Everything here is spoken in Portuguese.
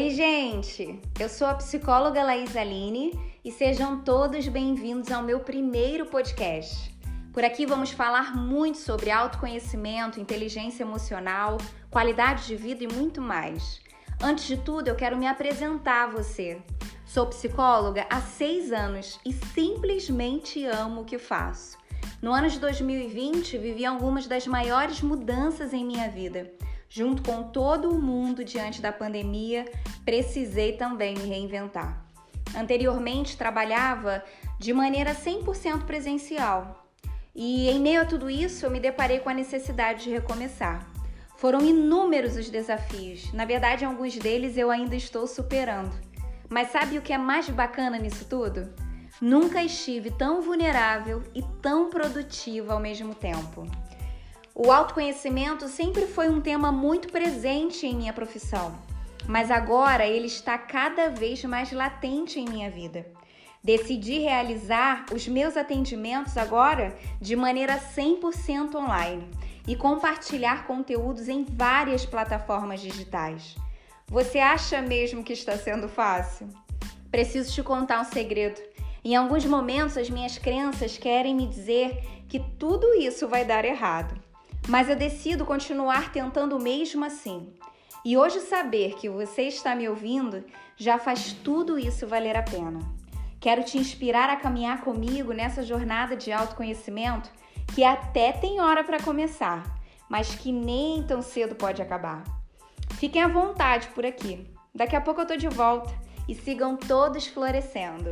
Oi, gente! Eu sou a psicóloga Laís Aline e sejam todos bem-vindos ao meu primeiro podcast. Por aqui vamos falar muito sobre autoconhecimento, inteligência emocional, qualidade de vida e muito mais. Antes de tudo, eu quero me apresentar a você. Sou psicóloga há seis anos e simplesmente amo o que faço. No ano de 2020, vivi algumas das maiores mudanças em minha vida. Junto com todo o mundo diante da pandemia, precisei também me reinventar. Anteriormente, trabalhava de maneira 100% presencial. E em meio a tudo isso, eu me deparei com a necessidade de recomeçar. Foram inúmeros os desafios, na verdade, alguns deles eu ainda estou superando. Mas sabe o que é mais bacana nisso tudo? Nunca estive tão vulnerável e tão produtiva ao mesmo tempo. O autoconhecimento sempre foi um tema muito presente em minha profissão, mas agora ele está cada vez mais latente em minha vida. Decidi realizar os meus atendimentos agora de maneira 100% online e compartilhar conteúdos em várias plataformas digitais. Você acha mesmo que está sendo fácil? Preciso te contar um segredo. Em alguns momentos, as minhas crenças querem me dizer que tudo isso vai dar errado, mas eu decido continuar tentando mesmo assim. E hoje, saber que você está me ouvindo já faz tudo isso valer a pena. Quero te inspirar a caminhar comigo nessa jornada de autoconhecimento que até tem hora para começar, mas que nem tão cedo pode acabar. Fiquem à vontade por aqui. Daqui a pouco eu tô de volta e sigam todos florescendo.